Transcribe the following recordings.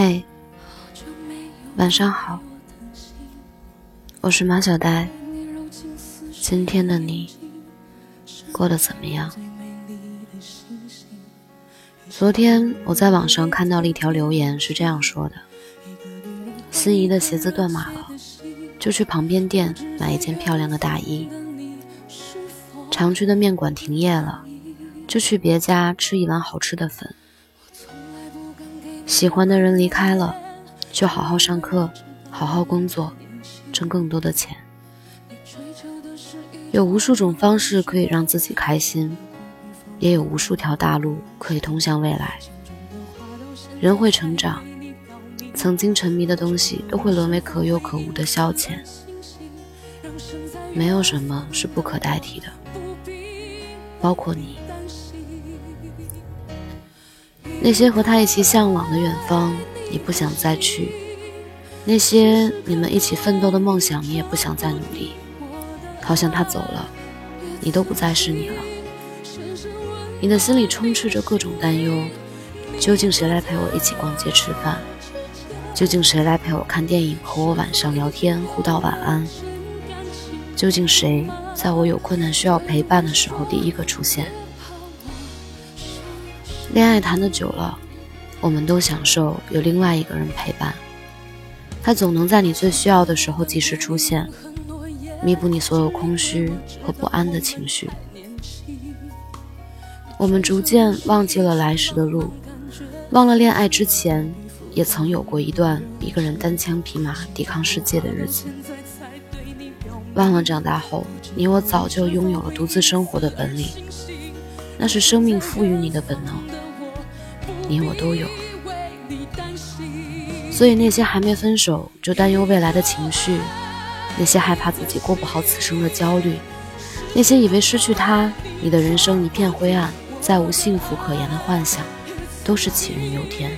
嘿，晚上好，我是马小呆。今天的你过得怎么样？昨天我在网上看到了一条留言，是这样说的：心仪的鞋子断码了，就去旁边店买一件漂亮的大衣；常去的面馆停业了，就去别家吃一碗好吃的粉。喜欢的人离开了，就好好上课，好好工作，挣更多的钱。有无数种方式可以让自己开心，也有无数条大路可以通向未来。人会成长，曾经沉迷的东西都会沦为可有可无的消遣。没有什么是不可代替的，包括你。那些和他一起向往的远方，你不想再去；那些你们一起奋斗的梦想，你也不想再努力。好像他走了，你都不再是你了。你的心里充斥着各种担忧：究竟谁来陪我一起逛街吃饭？究竟谁来陪我看电影，和我晚上聊天，互道晚安？究竟谁在我有困难需要陪伴的时候第一个出现？恋爱谈的久了，我们都享受有另外一个人陪伴。他总能在你最需要的时候及时出现，弥补你所有空虚和不安的情绪。我们逐渐忘记了来时的路，忘了恋爱之前也曾有过一段一个人单枪匹马抵抗世界的日子，忘了长大后你我早就拥有了独自生活的本领，那是生命赋予你的本能。你我都有，所以那些还没分手就担忧未来的情绪，那些害怕自己过不好此生的焦虑，那些以为失去他你的人生一片灰暗，再无幸福可言的幻想，都是杞人忧天。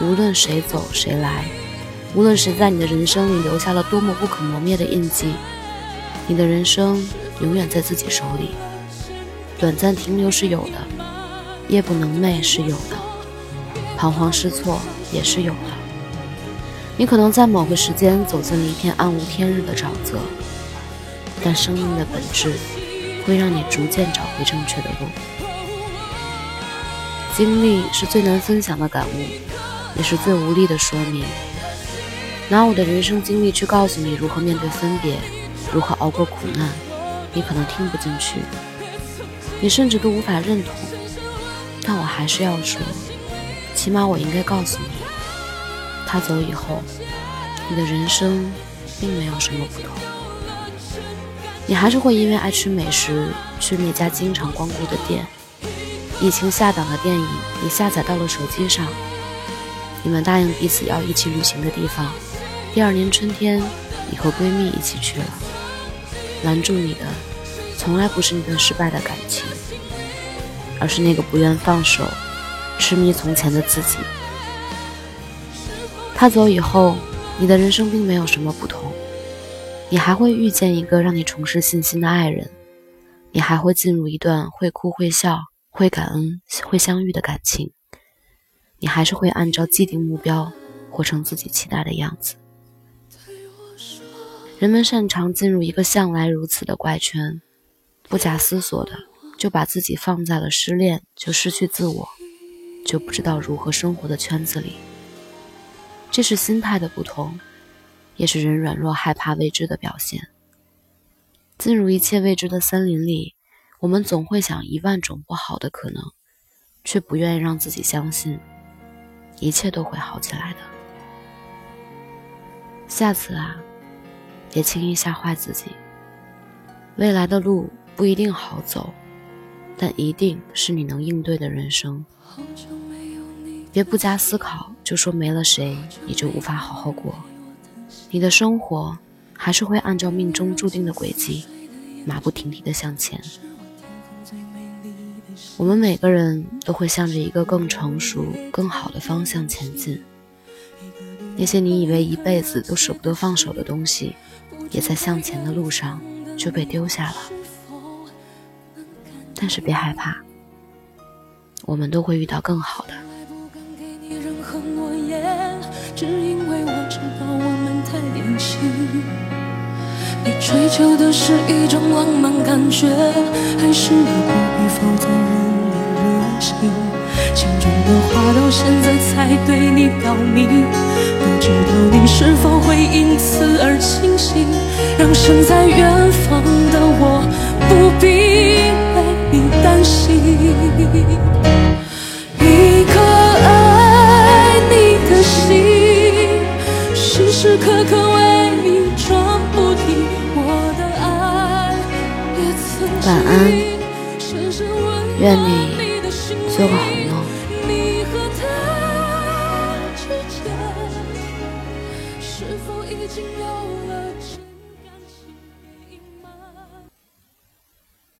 无论谁走谁来，无论谁在你的人生里留下了多么不可磨灭的印记，你的人生永远在自己手里，短暂停留是有的。夜不能寐是有的，彷徨失措也是有的。你可能在某个时间走进了一片暗无天日的沼泽，但生命的本质会让你逐渐找回正确的路。经历是最难分享的感悟，也是最无力的说明。拿我的人生经历去告诉你如何面对分别，如何熬过苦难，你可能听不进去，你甚至都无法认同。但我还是要说，起码我应该告诉你，他走以后，你的人生并没有什么不同。你还是会因为爱吃美食去那家经常光顾的店，疫情下档的电影你下载到了手机上，你们答应彼此要一起旅行的地方，第二年春天你和闺蜜一起去了。拦住你的，从来不是那段失败的感情。而是那个不愿放手、痴迷从前的自己。他走以后，你的人生并没有什么不同。你还会遇见一个让你重拾信心的爱人，你还会进入一段会哭会笑、会感恩、会相遇的感情。你还是会按照既定目标，活成自己期待的样子。人们擅长进入一个向来如此的怪圈，不假思索的。就把自己放在了失恋就失去自我，就不知道如何生活的圈子里。这是心态的不同，也是人软弱害怕未知的表现。进入一切未知的森林里，我们总会想一万种不好的可能，却不愿意让自己相信一切都会好起来的。下次啊，别轻易吓坏自己。未来的路不一定好走。但一定是你能应对的人生。别不加思考就说没了谁你就无法好好过。你的生活还是会按照命中注定的轨迹，马不停蹄地向前。我们每个人都会向着一个更成熟、更好的方向前进。那些你以为一辈子都舍不得放手的东西，也在向前的路上就被丢下了。但是别害怕，我们都会遇到更好的。只因为我知道我们太年轻。你追求的是一种浪漫感觉，还是一波一否在任你热情？心中的话到现在才对你表明，不知道你是否会因此而清醒，让身在远一颗爱你的心，时时刻刻为你转不停。我的爱也曾经深深温暖你的心